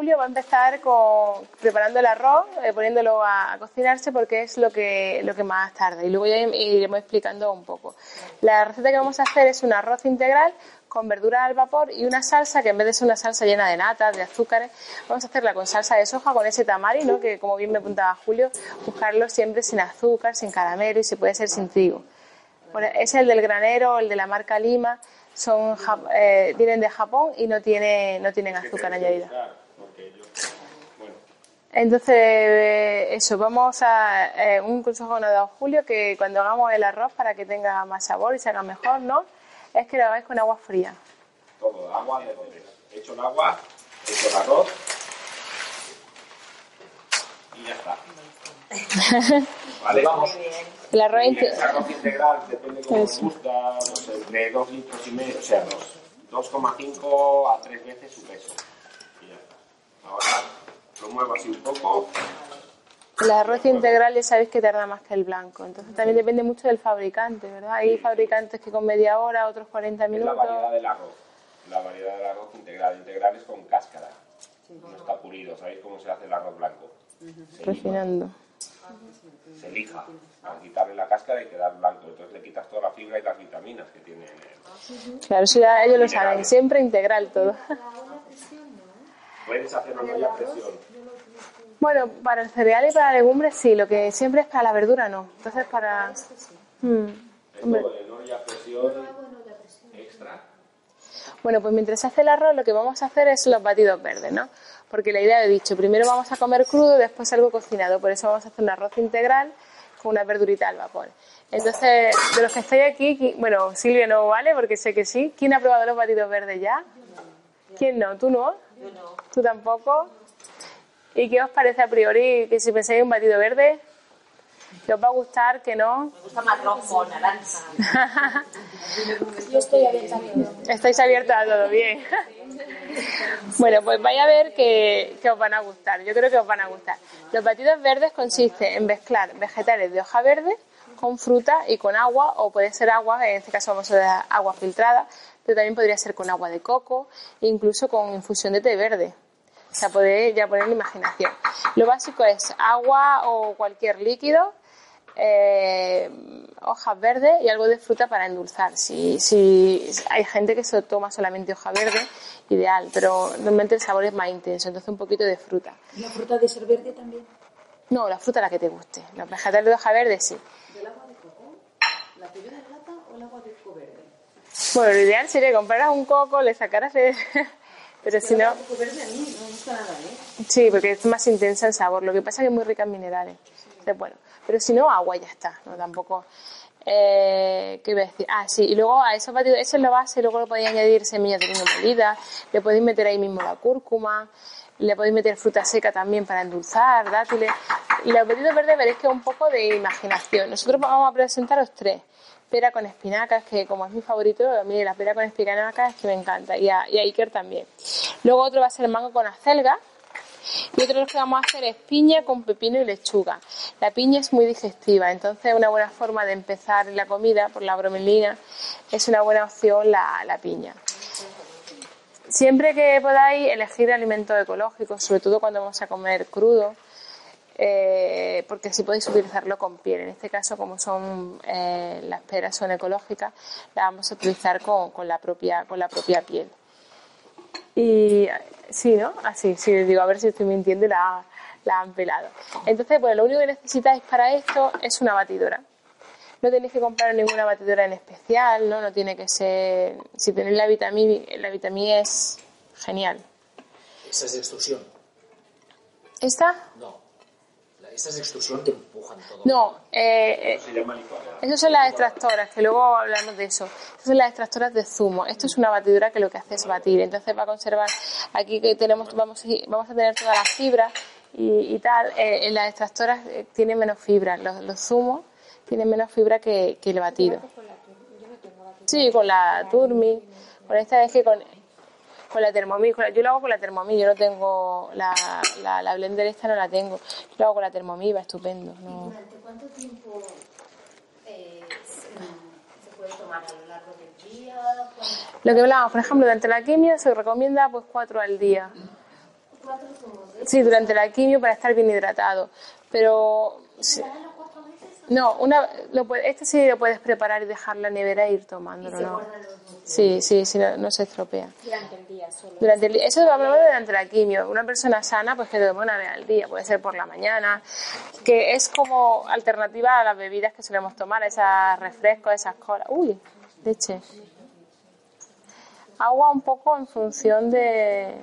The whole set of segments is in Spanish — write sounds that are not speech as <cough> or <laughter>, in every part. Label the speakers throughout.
Speaker 1: Julio va a empezar con, preparando el arroz, eh, poniéndolo a, a cocinarse porque es lo que, lo que más tarda. Y luego ya iremos explicando un poco. La receta que vamos a hacer es un arroz integral con verdura al vapor y una salsa que en vez de ser una salsa llena de natas, de azúcares, vamos a hacerla con salsa de soja, con ese tamari, ¿no? que como bien me apuntaba Julio, buscarlo siempre sin azúcar, sin caramelo y si puede ser sin trigo. Bueno, es el del granero, el de la marca Lima, son, eh, vienen de Japón y no, tiene, no tienen azúcar añadida. Entonces, eh, eso, vamos a eh, un consejo que nos ha dado Julio, que cuando hagamos el arroz para que tenga más sabor y se haga mejor, ¿no? Es que lo hagáis con agua fría.
Speaker 2: Todo, agua de He hecho el agua, he hecho el arroz y ya está. <laughs> ¿Vale? Vamos.
Speaker 1: El arroz,
Speaker 2: Y el arroz integral, depende cómo os gusta, no sé, de 2 litros y medio, o sea, dos- 2,5 a 3 veces su peso. Y ya está. Ahora lo muevo así un poco.
Speaker 1: el arroz integral ya sabéis que tarda más que el blanco. Entonces también depende mucho del fabricante, ¿verdad? Hay fabricantes que con media hora, otros 40
Speaker 2: Es la
Speaker 1: minutos.
Speaker 2: variedad del arroz. La variedad del arroz integral. Integral es con cáscara. No está pulido. ¿Sabéis cómo se hace el arroz blanco? Se lija.
Speaker 1: Refinando.
Speaker 2: Se lija. Para quitarle la cáscara y quedar blanco. Entonces le quitas toda la fibra y las vitaminas que tiene.
Speaker 1: Claro, eso ya ellos lo saben. Siempre integral todo.
Speaker 2: Puedes hacerlo en olla a presión.
Speaker 1: Bueno, para el cereal y para la legumbre sí, lo que siempre es para la verdura no. Entonces para... Hmm. Hombre.
Speaker 2: Esto en olla a presión extra.
Speaker 1: Bueno, pues mientras se hace el arroz, lo que vamos a hacer es los batidos verdes, ¿no? Porque la idea he dicho, primero vamos a comer crudo, después algo cocinado. Por eso vamos a hacer un arroz integral con una verdurita al vapor. Entonces, de los que estáis aquí, bueno, Silvia no vale, porque sé que sí. ¿Quién ha probado los batidos verdes ya? ¿Quién no? ¿Tú no? ¿Tú tampoco? ¿Y qué os parece a priori que si pensáis en un batido verde? ¿Que os va a gustar, que no?
Speaker 3: Me gusta más rojo, naranja.
Speaker 4: Yo estoy abierta a todo.
Speaker 1: Estáis abiertos a todo, bien. Bueno, pues vais a ver que, que os van a gustar. Yo creo que os van a gustar. Los batidos verdes consisten en mezclar vegetales de hoja verde con fruta y con agua, o puede ser agua, en este caso vamos a usar agua filtrada, pero también podría ser con agua de coco, e incluso con infusión de té verde. O sea, podéis ya poner la imaginación. Lo básico es agua o cualquier líquido, eh, hojas verdes y algo de fruta para endulzar. Si, si hay gente que se toma solamente hoja verde, ideal, pero normalmente el sabor es más intenso, entonces un poquito de fruta.
Speaker 4: ¿Y la fruta de ser verde también?
Speaker 1: No, la fruta la que te guste. Los vegetales de hoja verde sí.
Speaker 4: ¿Del agua de coco? ¿La primera lata o el agua de coco verde?
Speaker 1: Bueno, lo ideal sería que compraras un coco, le sacaras el... Pero si no,
Speaker 4: El coco verde a mí no me gusta nada, ¿eh?
Speaker 1: sí, porque es más intensa el sabor. Lo que pasa es que es muy rica en minerales. Entonces, bueno, pero si no, agua ya está. No, tampoco... Eh, ¿Qué iba a decir? Ah, sí, y luego a esos batidos, eso es la base, luego le podéis añadir semillas de lino molidas, le podéis meter ahí mismo la cúrcuma, le podéis meter fruta seca también para endulzar, dátiles. Y los batidos verdes veréis que es un poco de imaginación. Nosotros vamos a presentaros tres. Pera con espinacas, que como es mi favorito, mí la pera con espinacas es que me encanta, y a, y a Iker también. Luego otro va a ser mango con acelga, y otro que vamos a hacer es piña con pepino y lechuga. La piña es muy digestiva, entonces una buena forma de empezar la comida por la bromelina es una buena opción la, la piña. Siempre que podáis elegir alimentos ecológicos, sobre todo cuando vamos a comer crudo, eh, porque así podéis utilizarlo con piel. En este caso, como son eh, las peras son ecológicas, las vamos a utilizar con, con la propia con la propia piel. Y sí, ¿no? Así, sí, digo, a ver si estoy mintiendo y la, la han pelado. Entonces, bueno, lo único que necesitáis para esto es una batidora. No tenéis que comprar ninguna batidora en especial, ¿no? No tiene que ser... Si tenéis la vitamina, la vitamina es genial.
Speaker 5: Esa es de extrusión.
Speaker 1: ¿Esta?
Speaker 5: No. Es extrusión que empujan todo.
Speaker 1: No, eh, eh,
Speaker 2: Se llama licuadora.
Speaker 1: esas son las extractoras, que luego hablamos de eso. Esas son las extractoras de zumo. Esto es una batidora que lo que hace es batir. Entonces va a conservar, aquí que tenemos, vamos, a- vamos a tener todas las fibras y, y tal. Eh, en las extractoras eh, tienen menos fibra. Los, los zumos tienen menos fibra que, que el batido. Sí, con la Turmi. Con esta es que con, con la Thermomix. con la- yo lo hago con la Thermomix. Yo no tengo la, la, la blender esta, no la tengo. Yo lo hago con la Thermomix, va estupendo. No.
Speaker 6: ¿Durante cuánto tiempo eh, se puede tomar a lo largo del día? ¿Cuánto-
Speaker 1: Lo que hablábamos, por ejemplo, durante la quimio se recomienda pues cuatro al día.
Speaker 6: ¿Cuatro de
Speaker 1: Sí, durante la quimio para estar bien hidratado. Pero sí.
Speaker 6: ¿Para los cuatro meses?
Speaker 1: No, una, lo este sí lo puedes preparar y dejar la nevera e ir tomándolo, ¿no? Sí, sí, sí, no, no se estropea.
Speaker 6: Durante el día solo.
Speaker 1: Durante el eso hablamos durante la quimio. Una persona sana, pues que tome una vez al día, puede ser por la mañana, que es como alternativa a las bebidas que solemos tomar, esas refrescos, esas colas. Uy, leche. Agua un poco en función de,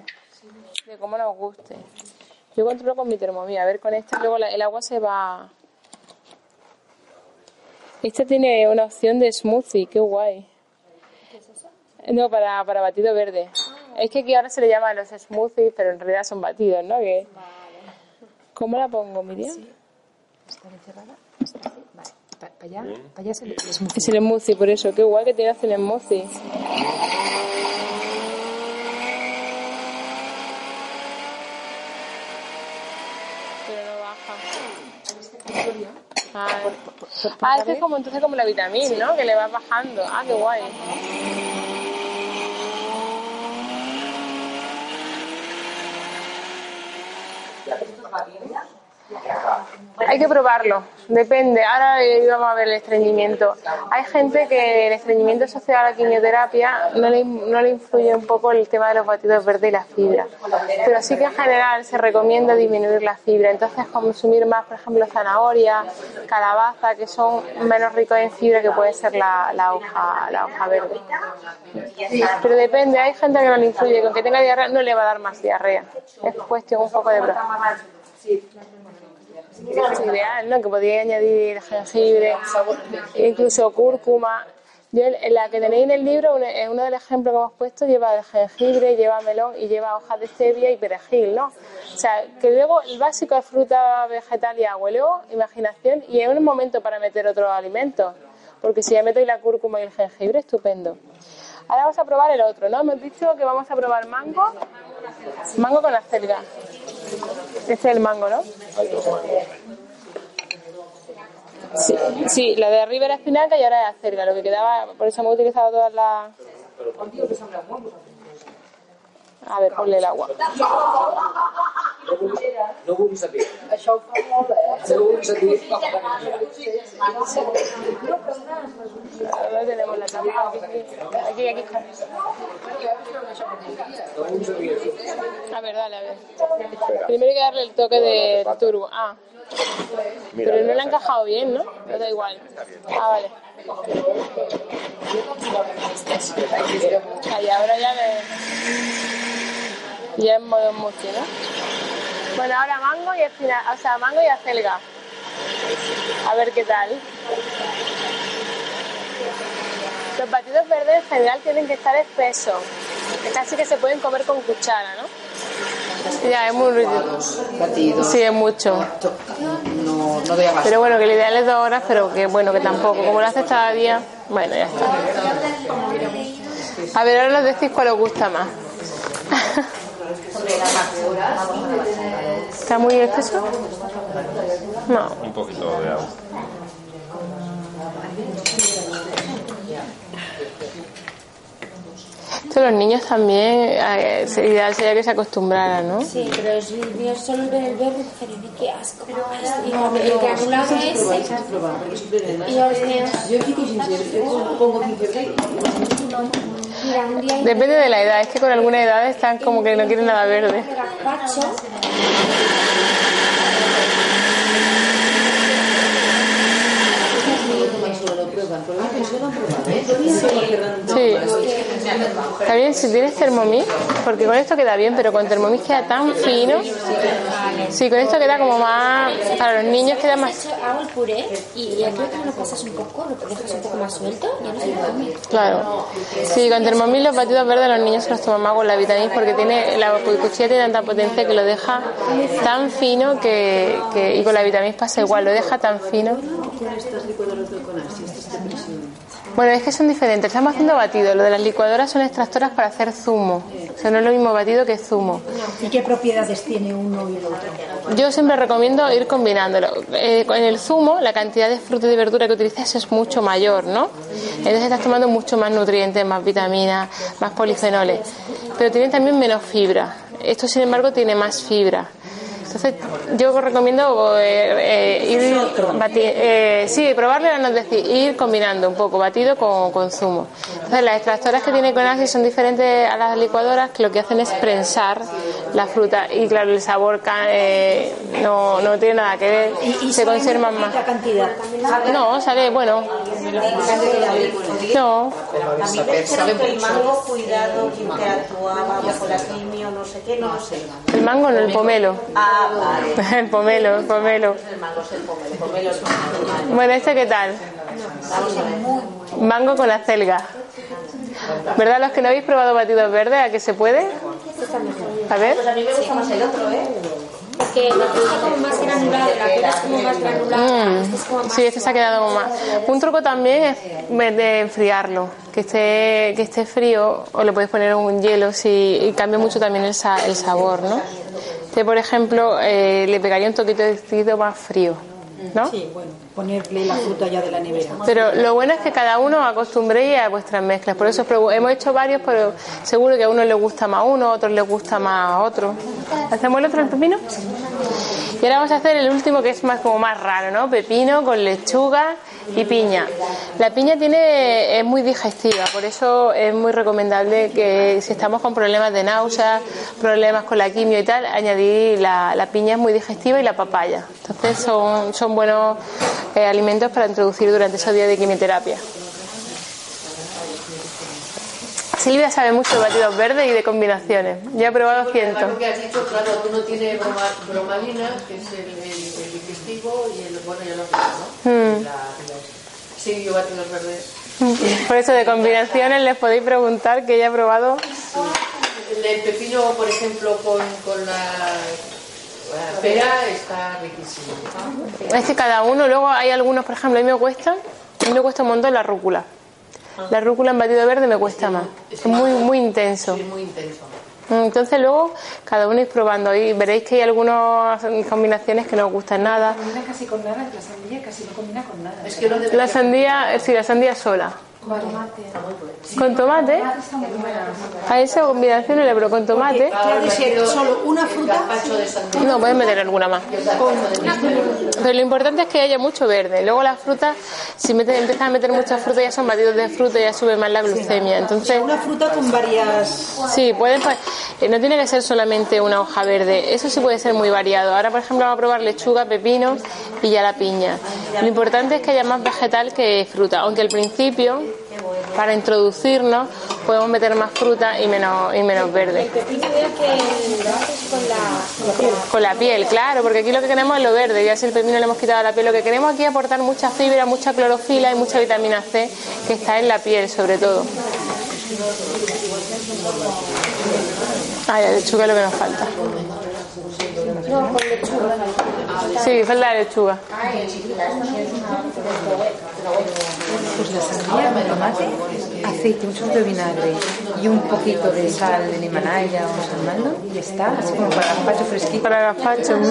Speaker 1: de cómo nos guste. Yo controlo con mi termomía, a ver con este luego la- el agua se va. Esta tiene una opción de smoothie, qué guay. No, para, para batido verde. Es que aquí ahora se le llama los smoothies, pero en realidad son batidos, ¿no? Que... ¿Cómo la pongo, Miriam?
Speaker 4: ¿Está encerrada? ¿Está así? Vale. Para allá, para allá es el, smoothie.
Speaker 1: Es el smoothie, por eso. Qué guay que tiene el smoothie no baja. Ah, ah, este es como, entonces como la vitamina, ¿no? Que le va bajando. Ah, qué guay. Hay que probarlo, depende. Ahora eh, vamos a ver el estreñimiento. Hay gente que el estreñimiento asociado a la quimioterapia no le, no le influye un poco el tema de los batidos verdes y la fibra. Pero sí que en general se recomienda disminuir la fibra. Entonces consumir más, por ejemplo, zanahoria, calabaza, que son menos ricos en fibra que puede ser la, la hoja, la hoja verde. Pero depende, hay gente que no le influye, con que tenga diarrea no le va a dar más diarrea. Es cuestión un poco de probar. Es ideal, ¿no? Que podría añadir jengibre, incluso cúrcuma. Yo, en la que tenéis en el libro, en uno de los ejemplos que hemos puesto, lleva jengibre, lleva melón y lleva hojas de stevia y perejil, ¿no? O sea, que luego el básico es fruta, vegetal y agua. Luego, imaginación, y es un momento para meter otros alimentos. Porque si ya meto la cúrcuma y el jengibre, estupendo. Ahora vamos a probar el otro, ¿no? Hemos dicho que vamos a probar mango, mango con acelga. Este es el mango, ¿no? Sí, sí, la de arriba era espinaca y ahora es acelga. Lo que quedaba, por eso hemos utilizado todas las. A ver, ponle el agua.
Speaker 5: No vulguis sentir. Això ho fa molt bé. No vulguis.
Speaker 1: Ahora tenemos la tapa. Aquí, aquí.
Speaker 5: No vulguis.
Speaker 1: A ver, dale, a ver. Primero hay que darle el toque de turbo. Ah. Pero no le ha encajado bien, ¿no? No da igual. Ah, vale. Ahí, ahora ya le... Ya en modo mucho, ¿no? Bueno, ahora mango y espina... O sea, mango y acelga. A ver qué tal. Los batidos verdes en general tienen que estar espesos. Casi que se pueden comer con cuchara, ¿no? Ya, es muy rico.
Speaker 4: Batidos.
Speaker 1: Sí, es mucho.
Speaker 4: No, no doy abasto.
Speaker 1: Pero bueno, que el ideal es dos horas, pero que bueno, que tampoco. Como lo haces cada día, bueno, ya está. A ver, ahora nos decís cuál os gusta más. ¿Está muy espeso? No.
Speaker 2: Un poquito de agua.
Speaker 1: Esto los niños también, eh, sería ideal sería que se acostumbraran, ¿no?
Speaker 6: Sí, pero es mío solo ver el verde qué asco. Y el que anulado ese. Y los míos.
Speaker 4: Yo quito ginger, yo pongo
Speaker 1: Depende de la edad, es que con alguna edad están como que no quieren nada verde. Sí. Está bien si tienes Thermomix, porque con esto queda bien, pero con Thermomix queda tan fino. Sí, con esto queda como más. Para los niños queda más.
Speaker 6: Hago el puré y que lo pasas un poco, lo dejas un poco más suelto y.
Speaker 1: Claro. Sí, con Thermomix los batidos verdes los niños se los toman más con la vitamina porque tiene la cuchilla tiene tanta potencia que lo deja tan fino que, que- y con la vitamina pasa igual, lo deja tan fino. Bueno, es que son diferentes. Estamos haciendo batidos. Lo de las licuadoras son extractoras para hacer zumo. O sea, no es lo mismo batido que zumo.
Speaker 4: ¿Y qué propiedades tiene uno y el otro?
Speaker 1: Yo siempre recomiendo ir combinándolo. Eh, en el zumo, la cantidad de fruta y de verdura que utilizas es mucho mayor, ¿no? Entonces estás tomando mucho más nutrientes, más vitaminas, más polifenoles. Pero tienen también menos fibra. Esto, sin embargo, tiene más fibra. Entonces, yo recomiendo eh, eh, ir eh, sí, probarlo, no es decir, ir combinando un poco batido con, con zumo. Entonces, las extractoras que tiene Conaxi son diferentes a las licuadoras que lo que hacen es prensar la fruta y claro, el sabor eh, no, no tiene nada que ver,
Speaker 4: ¿Y, y
Speaker 1: se conservan más.
Speaker 4: cantidad?
Speaker 1: No, sale, bueno, no,
Speaker 7: A mí me dijeron que el mango, cuidado, que interactuaba bajo la quimio, no sé qué, no lo sé.
Speaker 1: el mango no, el pomelo.
Speaker 7: Ah, vale. <laughs>
Speaker 1: El pomelo, el pomelo.
Speaker 7: El mango es el pomelo, el pomelo es un animal.
Speaker 1: Bueno, ¿este qué tal? Mango con acelga. ¿Verdad? Los que no habéis probado batidos verdes, ¿a que se puede? A ver.
Speaker 7: Pues a mí me gusta más el otro, ¿eh?
Speaker 6: Porque el otro está como más granulado, la piel es como más granulada.
Speaker 1: Mm,
Speaker 6: este es como más
Speaker 1: Sí, este se ha quedado como más. Un truco también es de enfriarlo, que esté, que esté frío o le podéis poner un hielo si, y cambia mucho también el, sa- el sabor, ¿no? Este, por ejemplo, eh, le pegaría un toquito de más frío, ¿no?
Speaker 4: Sí, bueno, ponerle la fruta ya de la nevera.
Speaker 1: Pero lo bueno es que cada uno acostumbréis a vuestras mezclas. Por eso hemos hecho varios, pero seguro que a uno le gusta más uno, a otros les gusta más otro. ¿Hacemos el otro, el pepino? Y ahora vamos a hacer el último que es más como más raro, ¿no? Pepino con lechuga y piña. La piña tiene es muy digestiva, por eso es muy recomendable que si estamos con problemas de náuseas, problemas con la quimio y tal, añadir la, la piña es muy digestiva y la papaya. Entonces son, son buenos eh, alimentos para introducir durante esos días de quimioterapia. Silvia sabe mucho de batidos verdes y de combinaciones. Yo he probado cientos.
Speaker 8: Porque has dicho, claro, uno tiene broma- bromalina, que es el, el- el digestivo, y el, bueno, ya lo ¿no?
Speaker 1: Mm.
Speaker 8: La- la- sí, yo batidos verdes.
Speaker 1: Por eso de combinaciones les podéis preguntar que ella ha probado.
Speaker 8: El pepino, por ejemplo, con, con la, la pera está riquísimo.
Speaker 1: Es que cada uno, luego hay algunos, por ejemplo, a mí me cuesta, a mí me cuesta un montón la rúcula. La rúcula en batido verde me cuesta más. Es muy, muy intenso.
Speaker 8: Sí, muy intenso.
Speaker 1: Entonces luego cada uno ir probando y veréis que hay algunas combinaciones que no os gustan nada.
Speaker 4: combina casi con nada, la sandía casi no combina con nada.
Speaker 8: Es que de
Speaker 1: La sandía, sí, la sandía sola.
Speaker 4: Con tomate.
Speaker 1: ¿Con tomate? A esa combinación le pero con tomate.
Speaker 4: Solo una fruta.
Speaker 1: No, puedes meter alguna más. Pero lo importante es que haya mucho verde. Luego las frutas, si metes, empiezas a meter mucha fruta, ya son batidos de fruta y ya sube más la glucemia. Entonces,
Speaker 4: Una fruta con varias.
Speaker 1: sí, pueden, eh, no tiene que ser solamente una hoja verde. Eso sí puede ser muy variado. Ahora, por ejemplo, vamos a probar lechuga, pepino y ya la piña. Lo importante es que haya más vegetal que fruta. Aunque al principio, para introducirnos, podemos meter más fruta y menos, y menos verde.
Speaker 6: El pepino veo que lo haces con la, con la piel.
Speaker 1: Con la piel, claro, porque aquí lo que queremos es lo verde, ya si el pepino le hemos quitado la piel, lo que queremos aquí es aportar mucha fibra, mucha clorofila y mucha vitamina C que está en la piel sobre todo. Ah, la lechuga es lo que nos falta.
Speaker 6: No, con lechuga.
Speaker 1: Sí, falta la lechuga.
Speaker 4: Pues la sandía tomate, aceite, un chorro de vinagre y un poquito de sal de Himalaya o salmando y ya está, así como para gazpacho fresquito.
Speaker 1: Para gazpacho, mm.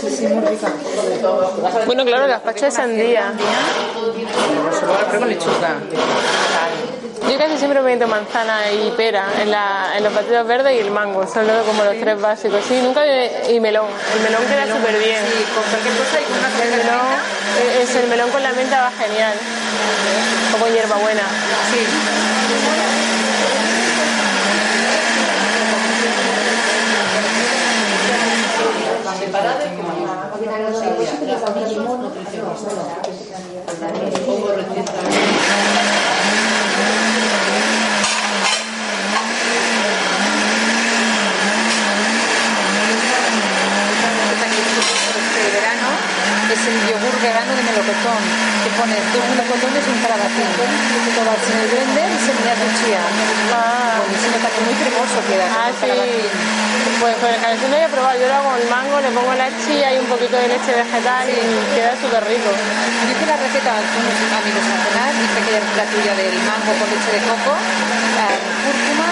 Speaker 4: Sí, sí, muy rico.
Speaker 1: Bueno, claro, gazpacho de sandía.
Speaker 4: La pruebo con lechuga.
Speaker 1: Yo casi siempre me meto manzana y pera en, la, en los batidos verdes y el mango, son los- como los tres básicos. Sí, nunca y melón. El melón queda súper bien.
Speaker 4: Sí, con cualquier cosa y con una
Speaker 1: El melón,
Speaker 4: menta.
Speaker 1: eh, es el melón con la menta va genial. O con hierbabuena.
Speaker 8: Como recién
Speaker 4: melocotón, que pones dos melocotones en cada vacío. Todas en el blender y se me de chía.
Speaker 1: Ah.
Speaker 4: Buenísimo, también muy cremoso queda.
Speaker 1: Ah, sí.
Speaker 4: calabacín.
Speaker 1: Pues con el calabacín no he probado. Yo lo hago con el mango, le pongo la chía y un poquito de leche vegetal y queda súper rico.
Speaker 4: Yo hice la receta con unos amigos a cenar, dije que la tuya del mango con leche de coco, cúrcuma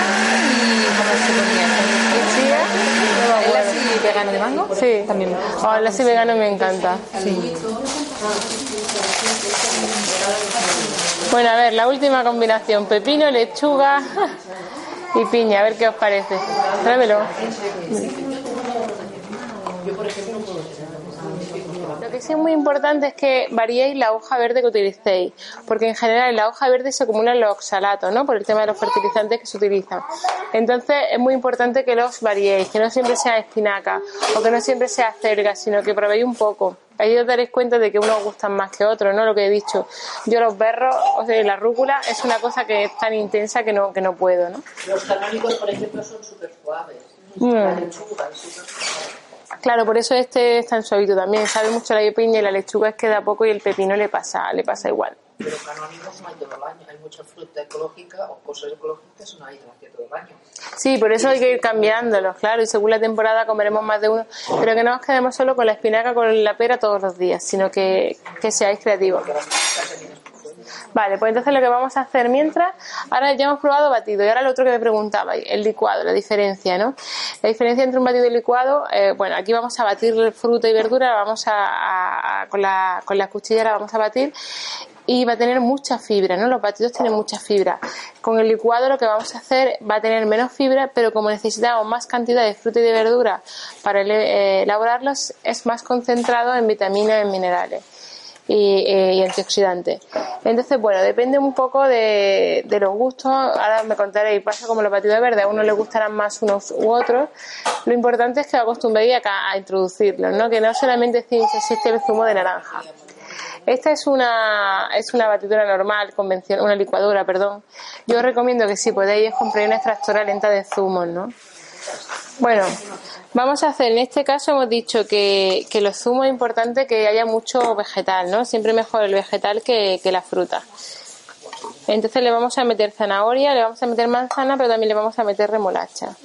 Speaker 4: y ¿cómo se ponía?
Speaker 1: ¿Y chía? No me
Speaker 4: ¿El
Speaker 1: acuerdo.
Speaker 4: así vegano de mango?
Speaker 1: Sí.
Speaker 4: También.
Speaker 1: Oh, el vegano me encanta.
Speaker 4: Sí.
Speaker 1: Bueno, a ver, la última combinación. Pepino, lechuga y piña. A ver qué os parece. Tráemelo. Lo que sí es muy importante es que variéis la hoja verde que utilicéis, porque en general en la hoja verde se acumulan los oxalatos, ¿no? Por el tema de los fertilizantes que se utilizan. Entonces es muy importante que los variéis, que no siempre sea espinaca o que no siempre sea acelga, sino que probéis un poco. Ahí os daréis cuenta de que unos gustan más que otros, ¿no? Lo que he dicho. Yo los berros, o sea, la rúcula es una cosa que es tan intensa que no, que no puedo, ¿no?
Speaker 8: Los canónicos, por ejemplo, son súper suaves.
Speaker 1: Mm.
Speaker 8: La lechuga es súper suave.
Speaker 1: Claro, por eso este es tan suavito también. Sabe mucho la piña y la lechuga es que da poco y el pepino le pasa, le pasa igual.
Speaker 8: Pero canónicos no hay todo el año. Hay mucha fruta ecológica o cosas ecológicas no hay durante todo el año.
Speaker 1: Sí, por eso hay que ir cambiándolos, claro, y según la temporada comeremos más de uno, pero que no os quedemos solo con la espinaca, con la pera todos los días, sino que, que seáis creativos. Vale, pues entonces lo que vamos a hacer mientras, ahora ya hemos probado batido y ahora lo otro que me preguntabais, el licuado, la diferencia, ¿no? La diferencia entre un batido y licuado, eh, bueno, aquí vamos a batir fruta y verdura, vamos a, con, la, con la cuchilla la vamos a batir y va a tener mucha fibra, ¿no? Los batidos tienen mucha fibra. Con el licuado lo que vamos a hacer va a tener menos fibra, pero como necesitamos más cantidad de fruta y de verdura para eh, elaborarlos, es más concentrado en vitaminas, en minerales y, eh, y antioxidantes. Entonces, bueno, depende un poco de, de los gustos. Ahora me contaréis, pasa como los batidos verdes, a uno le gustarán más unos u otros. Lo importante es que os acostumbréis a, a introducirlos, ¿no? Que no solamente existe el zumo de naranja. Esta es una, es una batidora normal, convencional, una licuadora, perdón. Yo os recomiendo que si podéis compréis una extractora lenta de zumos, ¿no? Bueno, vamos a hacer, en este caso hemos dicho que, que los zumos es importante que haya mucho vegetal, ¿no? Siempre mejor el vegetal que, la fruta. Entonces le vamos a meter zanahoria, le vamos a meter manzana, pero también le vamos a meter remolacha.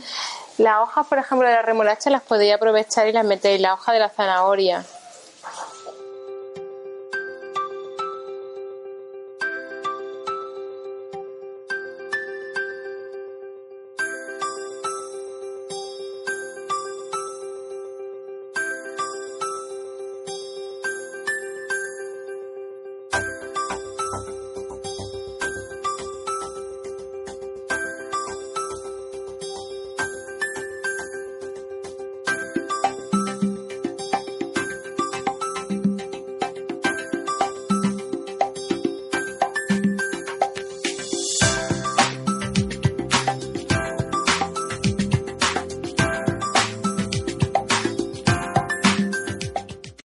Speaker 1: Las hojas, por ejemplo, de la remolacha las podéis aprovechar y las metéis, la hoja de la zanahoria.